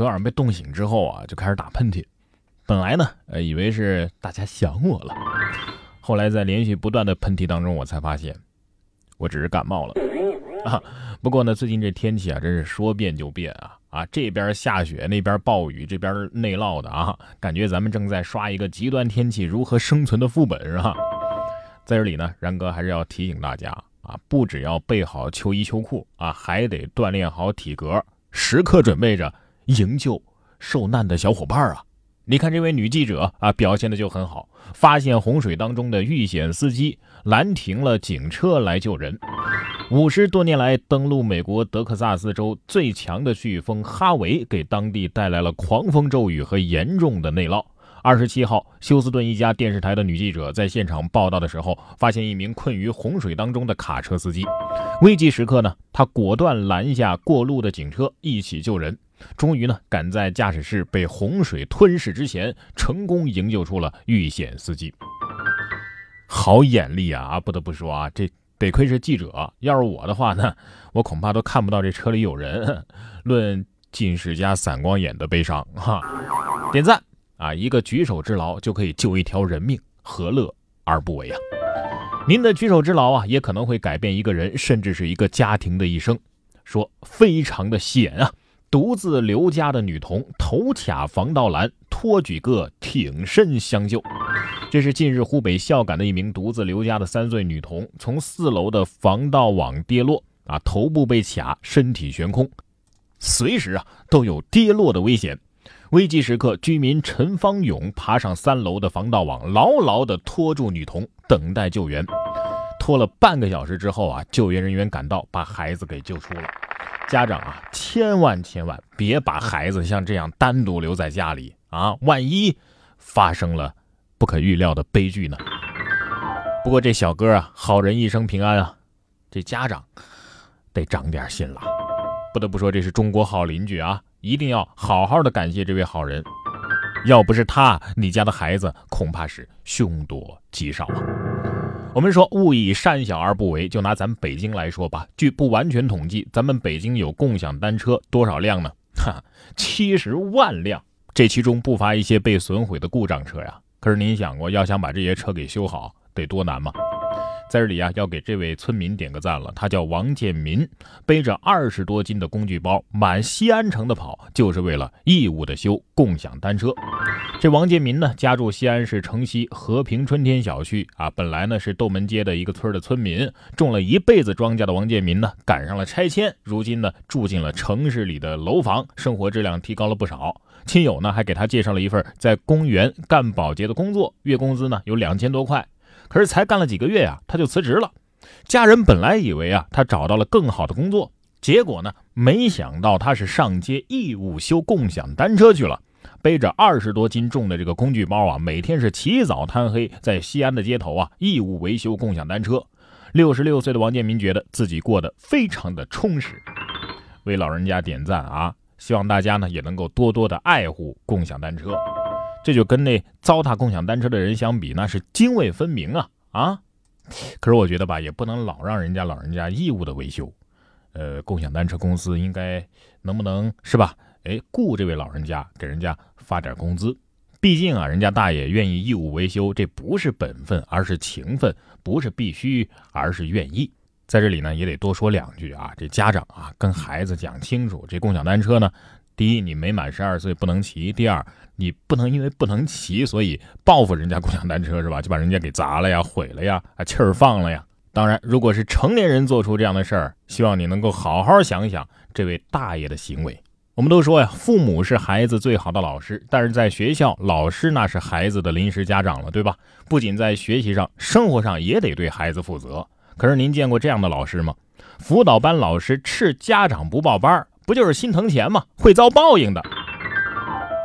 昨晚上被冻醒之后啊，就开始打喷嚏。本来呢，呃，以为是大家想我了，后来在连续不断的喷嚏当中，我才发现，我只是感冒了啊。不过呢，最近这天气啊，真是说变就变啊啊！这边下雪，那边暴雨，这边内涝的啊，感觉咱们正在刷一个极端天气如何生存的副本是吧？在这里呢，然哥还是要提醒大家啊，不只要备好秋衣秋裤啊，还得锻炼好体格，时刻准备着营救受难的小伙伴啊！你看这位女记者啊，表现的就很好，发现洪水当中的遇险司机，拦停了警车来救人。五十多年来，登陆美国德克萨斯州最强的飓风哈维，给当地带来了狂风骤雨和严重的内涝。二十七号，休斯顿一家电视台的女记者在现场报道的时候，发现一名困于洪水当中的卡车司机。危急时刻呢，他果断拦下过路的警车，一起救人。终于呢，赶在驾驶室被洪水吞噬之前，成功营救出了遇险司机。好眼力啊！不得不说啊，这得亏是记者，要是我的话呢，我恐怕都看不到这车里有人。论近视加散光眼的悲伤哈，点赞。啊，一个举手之劳就可以救一条人命，何乐而不为啊？您的举手之劳啊，也可能会改变一个人，甚至是一个家庭的一生。说非常的险啊！独自留家的女童头卡防盗栏，托举哥挺身相救。这是近日湖北孝感的一名独自留家的三岁女童，从四楼的防盗网跌落啊，头部被卡，身体悬空，随时啊都有跌落的危险。危急时刻，居民陈方勇爬上三楼的防盗网，牢牢地拖住女童，等待救援。拖了半个小时之后啊，救援人员赶到，把孩子给救出了。家长啊，千万千万别把孩子像这样单独留在家里啊！万一发生了不可预料的悲剧呢？不过这小哥啊，好人一生平安啊，这家长得长点心了。不得不说，这是中国好邻居啊！一定要好好的感谢这位好人，要不是他，你家的孩子恐怕是凶多吉少啊。我们说勿以善小而不为，就拿咱们北京来说吧，据不完全统计，咱们北京有共享单车多少辆呢？哈，七十万辆，这其中不乏一些被损毁的故障车呀。可是您想过，要想把这些车给修好，得多难吗？在这里啊，要给这位村民点个赞了。他叫王建民，背着二十多斤的工具包，满西安城的跑，就是为了义务的修共享单车。这王建民呢，家住西安市城西和平春天小区啊，本来呢是斗门街的一个村的村民，种了一辈子庄稼的王建民呢，赶上了拆迁，如今呢住进了城市里的楼房，生活质量提高了不少。亲友呢还给他介绍了一份在公园干保洁的工作，月工资呢有两千多块。可是才干了几个月呀，他就辞职了。家人本来以为啊，他找到了更好的工作，结果呢，没想到他是上街义务修共享单车去了，背着二十多斤重的这个工具包啊，每天是起早贪黑，在西安的街头啊，义务维修共享单车。六十六岁的王建民觉得自己过得非常的充实，为老人家点赞啊！希望大家呢也能够多多的爱护共享单车。这就跟那糟蹋共享单车的人相比，那是泾渭分明啊啊！可是我觉得吧，也不能老让人家老人家义务的维修。呃，共享单车公司应该能不能是吧？哎，雇这位老人家给人家发点工资。毕竟啊，人家大爷愿意义务维修，这不是本分，而是情分；不是必须，而是愿意。在这里呢，也得多说两句啊。这家长啊，跟孩子讲清楚，这共享单车呢。第一，你没满十二岁不能骑；第二，你不能因为不能骑，所以报复人家共享单车是吧？就把人家给砸了呀、毁了呀、啊气儿放了呀。当然，如果是成年人做出这样的事儿，希望你能够好好想想这位大爷的行为。我们都说呀，父母是孩子最好的老师，但是在学校，老师那是孩子的临时家长了，对吧？不仅在学习上，生活上也得对孩子负责。可是您见过这样的老师吗？辅导班老师斥家长不报班儿。不就是心疼钱吗？会遭报应的。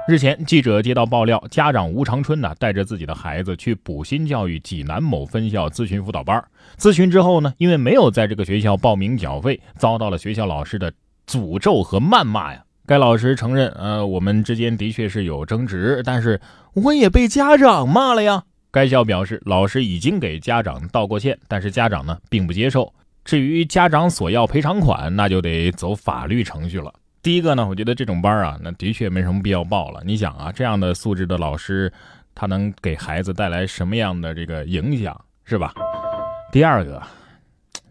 日前，记者接到爆料，家长吴长春呢带着自己的孩子去补新教育济南某分校咨询辅导班。咨询之后呢，因为没有在这个学校报名缴费，遭到了学校老师的诅咒和谩骂呀。该老师承认，呃，我们之间的确是有争执，但是我也被家长骂了呀。该校表示，老师已经给家长道过歉，但是家长呢并不接受。至于家长索要赔偿款，那就得走法律程序了。第一个呢，我觉得这种班啊，那的确没什么必要报了。你想啊，这样的素质的老师，他能给孩子带来什么样的这个影响，是吧？第二个，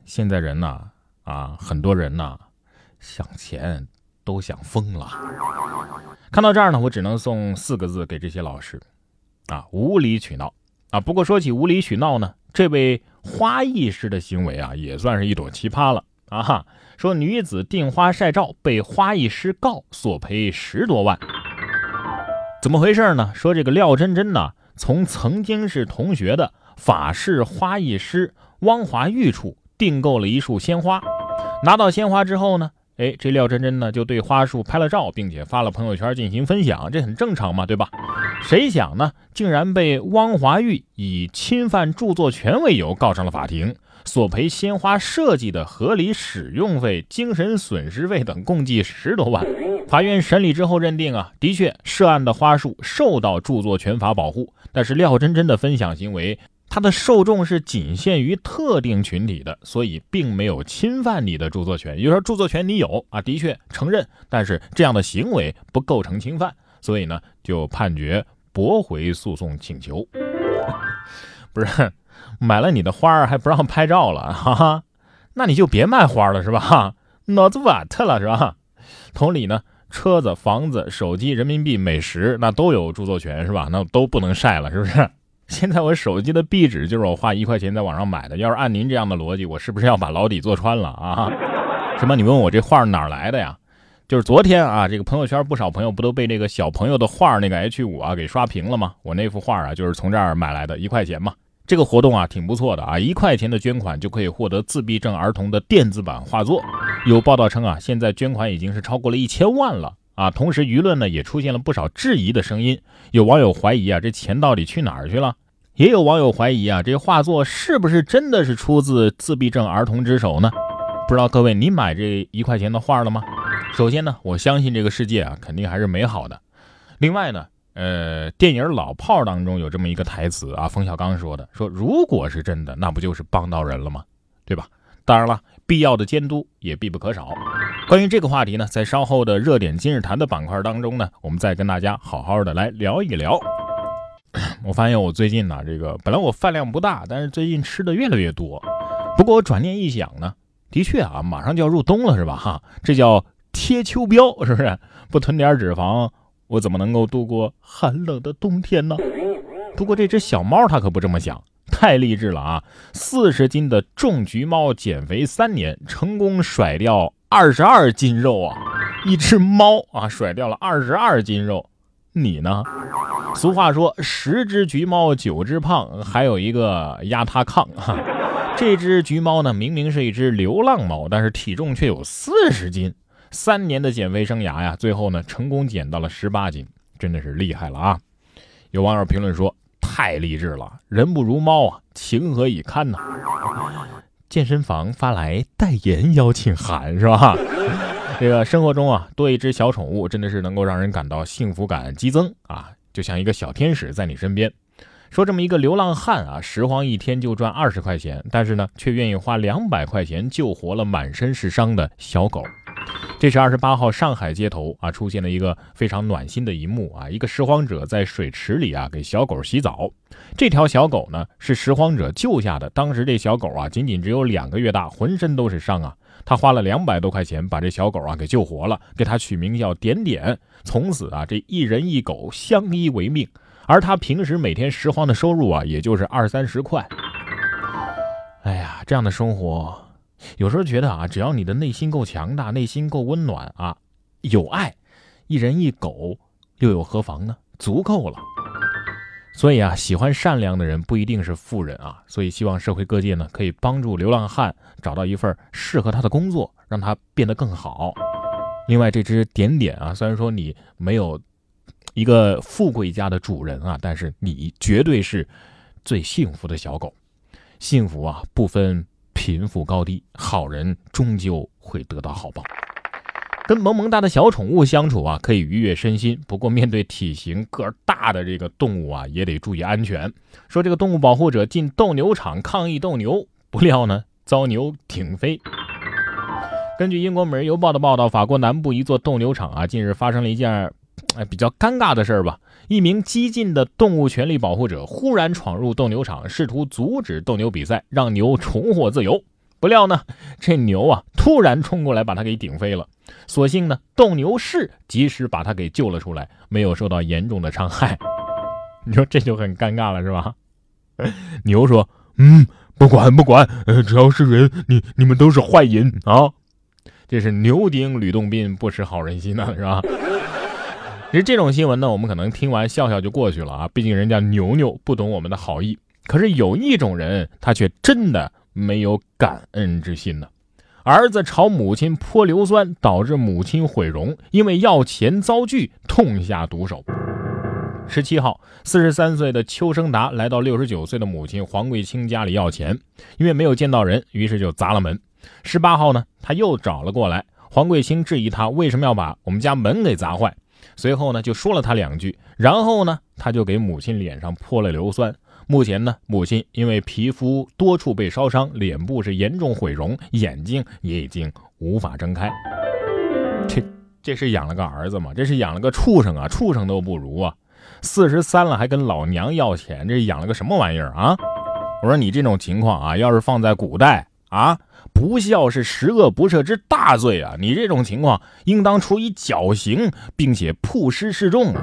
现在人呐，啊，很多人呐，想钱都想疯了。看到这儿呢，我只能送四个字给这些老师，啊，无理取闹啊。不过说起无理取闹呢，这位花艺师的行为啊，也算是一朵奇葩了啊。哈。说女子订花晒照被花艺师告，索赔十多万，怎么回事呢？说这个廖真真呢，从曾经是同学的法式花艺师汪华玉处订购了一束鲜花，拿到鲜花之后呢，哎，这廖真真呢就对花束拍了照，并且发了朋友圈进行分享，这很正常嘛，对吧？谁想呢，竟然被汪华玉以侵犯著作权为由告上了法庭。索赔鲜花设计的合理使用费、精神损失费等共计十多万。法院审理之后认定啊，的确涉案的花束受到著作权法保护，但是廖真真的分享行为，它的受众是仅限于特定群体的，所以并没有侵犯你的著作权。也就是说，著作权你有啊，的确承认，但是这样的行为不构成侵犯，所以呢，就判决驳回诉讼请求。不是。买了你的花儿还不让拍照了，哈哈，那你就别卖花了是吧？脑子瓦特了是吧？同理呢，车子、房子、手机、人民币、美食，那都有著作权是吧？那都不能晒了是不是？现在我手机的壁纸就是我花一块钱在网上买的，要是按您这样的逻辑，我是不是要把牢底坐穿了啊？什么？你问我这画哪来的呀？就是昨天啊，这个朋友圈不少朋友不都被这个小朋友的画那个 H 五啊给刷屏了吗？我那幅画啊，就是从这儿买来的，一块钱嘛。这个活动啊挺不错的啊，一块钱的捐款就可以获得自闭症儿童的电子版画作。有报道称啊，现在捐款已经是超过了一千万了啊。同时，舆论呢也出现了不少质疑的声音。有网友怀疑啊，这钱到底去哪儿去了？也有网友怀疑啊，这画作是不是真的是出自自闭症儿童之手呢？不知道各位你买这一块钱的画了吗？首先呢，我相信这个世界啊肯定还是美好的。另外呢。呃，电影《老炮儿》当中有这么一个台词啊，冯小刚说的，说如果是真的，那不就是帮到人了吗？对吧？当然了，必要的监督也必不可少。关于这个话题呢，在稍后的热点今日谈的板块当中呢，我们再跟大家好好的来聊一聊。我发现我最近呢，这个本来我饭量不大，但是最近吃的越来越多。不过我转念一想呢，的确啊，马上就要入冬了，是吧？哈，这叫贴秋膘，是不是？不囤点脂肪。我怎么能够度过寒冷的冬天呢？不过这只小猫它可不这么想，太励志了啊！四十斤的重橘猫减肥三年，成功甩掉二十二斤肉啊！一只猫啊，甩掉了二十二斤肉，你呢？俗话说，十只橘猫九只胖，还有一个压它炕哈！这只橘猫呢，明明是一只流浪猫，但是体重却有四十斤。三年的减肥生涯呀，最后呢成功减到了十八斤，真的是厉害了啊！有网友评论说：“太励志了，人不如猫啊，情何以堪呢？”健身房发来代言邀请函是吧？这个生活中啊，多一只小宠物真的是能够让人感到幸福感激增啊，就像一个小天使在你身边。说这么一个流浪汉啊，拾荒一天就赚二十块钱，但是呢，却愿意花两百块钱救活了满身是伤的小狗。这是二十八号上海街头啊，出现了一个非常暖心的一幕啊，一个拾荒者在水池里啊给小狗洗澡。这条小狗呢是拾荒者救下的，当时这小狗啊仅仅只有两个月大，浑身都是伤啊。他花了两百多块钱把这小狗啊给救活了，给它取名叫点点。从此啊，这一人一狗相依为命。而他平时每天拾荒的收入啊，也就是二三十块。哎呀，这样的生活。有时候觉得啊，只要你的内心够强大，内心够温暖啊，有爱，一人一狗又有何妨呢？足够了。所以啊，喜欢善良的人不一定是富人啊。所以希望社会各界呢，可以帮助流浪汉找到一份适合他的工作，让他变得更好。另外，这只点点啊，虽然说你没有一个富贵家的主人啊，但是你绝对是最幸福的小狗。幸福啊，不分。贫富高低，好人终究会得到好报。跟萌萌哒的小宠物相处啊，可以愉悦身心。不过，面对体型个儿大的这个动物啊，也得注意安全。说这个动物保护者进斗牛场抗议斗牛，不料呢遭牛挺飞。根据英国《每日邮报》的报道，法国南部一座斗牛场啊，近日发生了一件哎比较尴尬的事儿吧。一名激进的动物权利保护者忽然闯入斗牛场，试图阻止斗牛比赛，让牛重获自由。不料呢，这牛啊突然冲过来把他给顶飞了。所幸呢，斗牛士及时把他给救了出来，没有受到严重的伤害。你说这就很尴尬了，是吧？牛说：“嗯，不管不管，只要是人，你你们都是坏人啊。”这是牛顶吕洞宾不识好人心呢，是吧？其实这种新闻呢，我们可能听完笑笑就过去了啊，毕竟人家牛牛不懂我们的好意。可是有一种人，他却真的没有感恩之心呢。儿子朝母亲泼硫酸，导致母亲毁容，因为要钱遭拒，痛下毒手。十七号，四十三岁的邱生达来到六十九岁的母亲黄桂清家里要钱，因为没有见到人，于是就砸了门。十八号呢，他又找了过来。黄桂清质疑他为什么要把我们家门给砸坏，随后呢就说了他两句，然后呢他就给母亲脸上泼了硫酸。目前呢，母亲因为皮肤多处被烧伤，脸部是严重毁容，眼睛也已经无法睁开。这这是养了个儿子吗？这是养了个畜生啊！畜生都不如啊！四十三了还跟老娘要钱，这养了个什么玩意儿啊？我说你这种情况啊，要是放在古代。啊，不孝是十恶不赦之大罪啊！你这种情况应当处以绞刑，并且曝尸示众啊！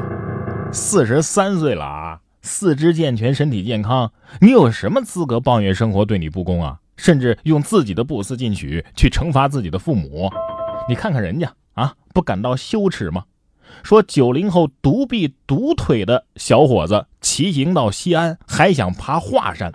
四十三岁了啊，四肢健全，身体健康，你有什么资格抱怨生活对你不公啊？甚至用自己的不思进取去惩罚自己的父母？你看看人家啊，不感到羞耻吗？说九零后独臂独腿的小伙子骑行到西安，还想爬华山。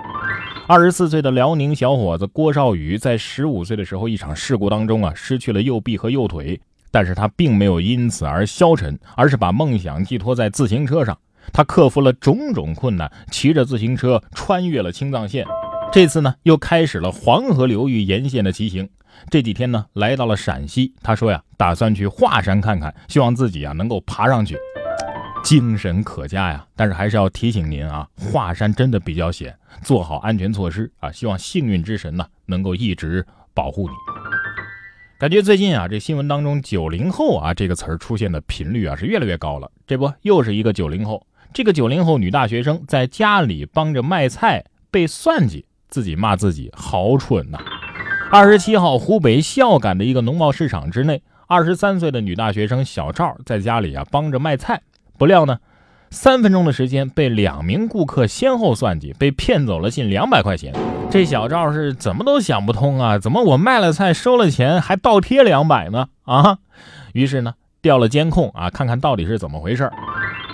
二十四岁的辽宁小伙子郭少宇，在十五岁的时候，一场事故当中啊，失去了右臂和右腿，但是他并没有因此而消沉，而是把梦想寄托在自行车上。他克服了种种困难，骑着自行车穿越了青藏线。这次呢，又开始了黄河流域沿线的骑行。这几天呢，来到了陕西。他说呀，打算去华山看看，希望自己啊能够爬上去。精神可嘉呀，但是还是要提醒您啊，华山真的比较险，做好安全措施啊。希望幸运之神呢能够一直保护你。感觉最近啊，这新闻当中“九零后”啊这个词儿出现的频率啊是越来越高了。这不又是一个九零后？这个九零后女大学生在家里帮着卖菜被算计，自己骂自己好蠢呐。二十七号，湖北孝感的一个农贸市场之内，二十三岁的女大学生小赵在家里啊帮着卖菜。不料呢，三分钟的时间被两名顾客先后算计，被骗走了近两百块钱。这小赵是怎么都想不通啊？怎么我卖了菜收了钱还倒贴两百呢？啊！于是呢，调了监控啊，看看到底是怎么回事。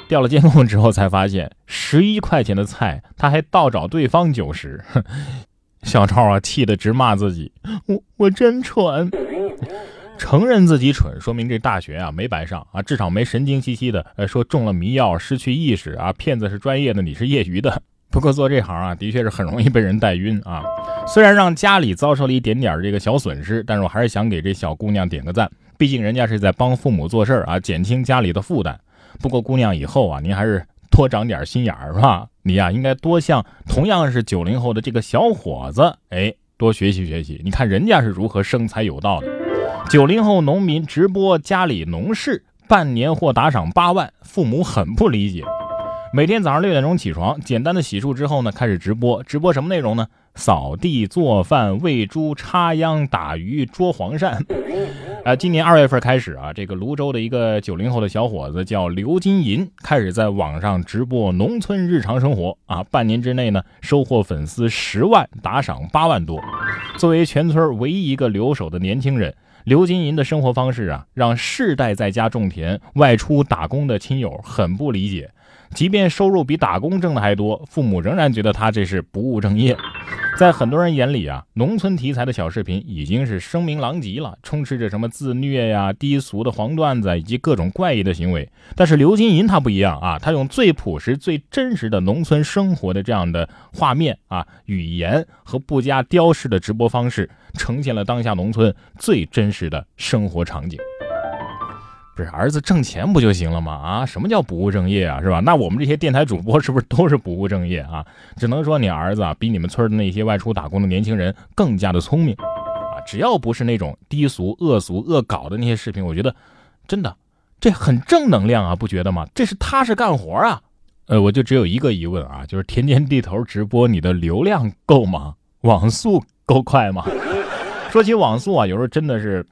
调了监控之后才发现，十一块钱的菜他还倒找对方九十。小赵啊，气得直骂自己：我我真蠢。承认自己蠢，说明这大学啊没白上啊，至少没神经兮兮的，呃，说中了迷药失去意识啊，骗子是专业的，你是业余的。不过做这行啊，的确是很容易被人带晕啊。虽然让家里遭受了一点点这个小损失，但是我还是想给这小姑娘点个赞，毕竟人家是在帮父母做事儿啊，减轻家里的负担。不过姑娘以后啊，您还是多长点心眼儿是吧？你呀，应该多向同样是九零后的这个小伙子，哎，多学习学习。你看人家是如何生财有道的。九零后农民直播家里农事，半年获打赏八万，父母很不理解。每天早上六点钟起床，简单的洗漱之后呢，开始直播。直播什么内容呢？扫地、做饭、喂猪、插秧、打鱼、捉黄鳝。啊，今年二月份开始啊，这个泸州的一个九零后的小伙子叫刘金银，开始在网上直播农村日常生活啊。半年之内呢，收获粉丝十万，打赏八万多。作为全村唯一一个留守的年轻人。刘金银的生活方式啊，让世代在家种田、外出打工的亲友很不理解。即便收入比打工挣的还多，父母仍然觉得他这是不务正业。在很多人眼里啊，农村题材的小视频已经是声名狼藉了，充斥着什么自虐呀、低俗的黄段子以及各种怪异的行为。但是刘金银他不一样啊，他用最朴实、最真实的农村生活的这样的画面啊、语言和不加雕饰的直播方式，呈现了当下农村最真实的生活场景。不是儿子挣钱不就行了吗？啊，什么叫不务正业啊？是吧？那我们这些电台主播是不是都是不务正业啊？只能说你儿子啊，比你们村的那些外出打工的年轻人更加的聪明啊！只要不是那种低俗、恶俗、恶搞的那些视频，我觉得真的这很正能量啊，不觉得吗？这是踏实干活啊。呃，我就只有一个疑问啊，就是天天地头直播，你的流量够吗？网速够快吗？说起网速啊，有时候真的是。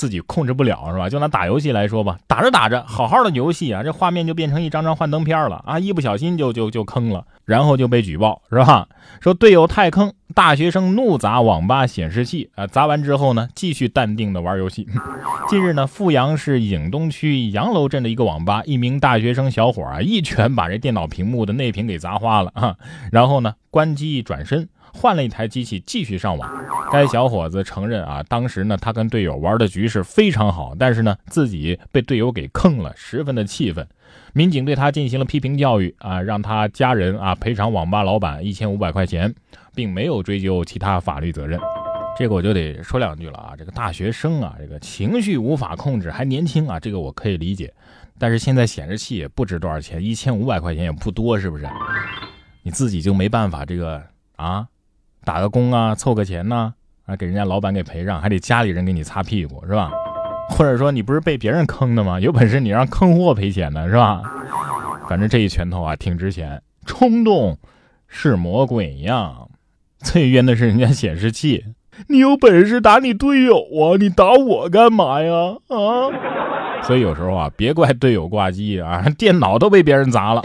自己控制不了是吧？就拿打游戏来说吧，打着打着，好好的游戏啊，这画面就变成一张张幻灯片了啊！一不小心就就就坑了，然后就被举报是吧？说队友太坑，大学生怒砸网吧显示器啊！砸完之后呢，继续淡定的玩游戏。近日呢，阜阳市颍东区杨楼镇的一个网吧，一名大学生小伙啊，一拳把这电脑屏幕的内屏给砸花了啊！然后呢，关机转身。换了一台机器继续上网。该小伙子承认啊，当时呢他跟队友玩的局势非常好，但是呢自己被队友给坑了，十分的气愤。民警对他进行了批评教育啊，让他家人啊赔偿网吧老板一千五百块钱，并没有追究其他法律责任。这个我就得说两句了啊，这个大学生啊，这个情绪无法控制，还年轻啊，这个我可以理解。但是现在显示器也不值多少钱，一千五百块钱也不多，是不是？你自己就没办法这个啊？打个工啊，凑个钱呐，啊，给人家老板给赔上，还得家里人给你擦屁股，是吧？或者说你不是被别人坑的吗？有本事你让坑货赔钱呢，是吧？反正这一拳头啊，挺值钱。冲动是魔鬼呀，最冤的是人家显示器。你有本事打你队友啊，你打我干嘛呀？啊！所以有时候啊，别怪队友挂机啊，电脑都被别人砸了。